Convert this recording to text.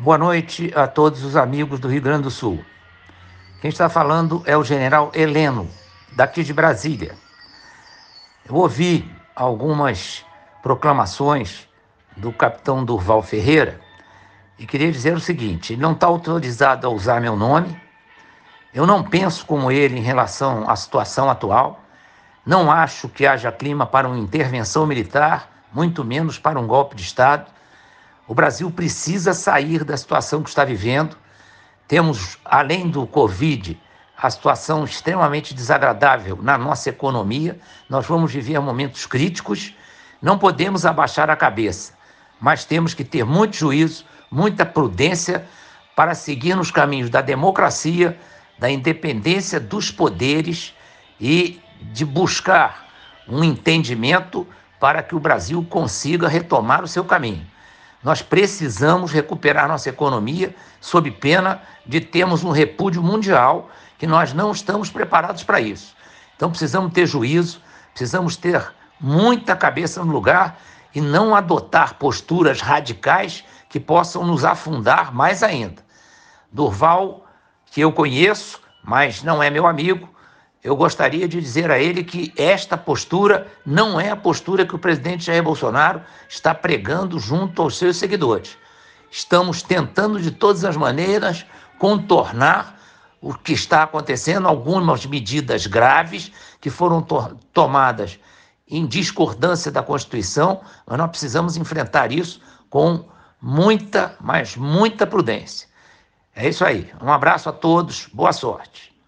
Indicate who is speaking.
Speaker 1: Boa noite a todos os amigos do Rio Grande do Sul. Quem está falando é o general Heleno, daqui de Brasília. Eu ouvi algumas proclamações do capitão Durval Ferreira e queria dizer o seguinte: ele não está autorizado a usar meu nome, eu não penso como ele em relação à situação atual, não acho que haja clima para uma intervenção militar, muito menos para um golpe de Estado. O Brasil precisa sair da situação que está vivendo. Temos, além do Covid, a situação extremamente desagradável na nossa economia. Nós vamos viver momentos críticos. Não podemos abaixar a cabeça, mas temos que ter muito juízo, muita prudência para seguir nos caminhos da democracia, da independência dos poderes e de buscar um entendimento para que o Brasil consiga retomar o seu caminho. Nós precisamos recuperar nossa economia sob pena de termos um repúdio mundial que nós não estamos preparados para isso. Então precisamos ter juízo, precisamos ter muita cabeça no lugar e não adotar posturas radicais que possam nos afundar mais ainda. Durval, que eu conheço, mas não é meu amigo, eu gostaria de dizer a ele que esta postura não é a postura que o presidente Jair Bolsonaro está pregando junto aos seus seguidores. Estamos tentando de todas as maneiras contornar o que está acontecendo, algumas medidas graves que foram to tomadas em discordância da Constituição, mas nós precisamos enfrentar isso com muita, mas muita prudência. É isso aí. Um abraço a todos, boa sorte.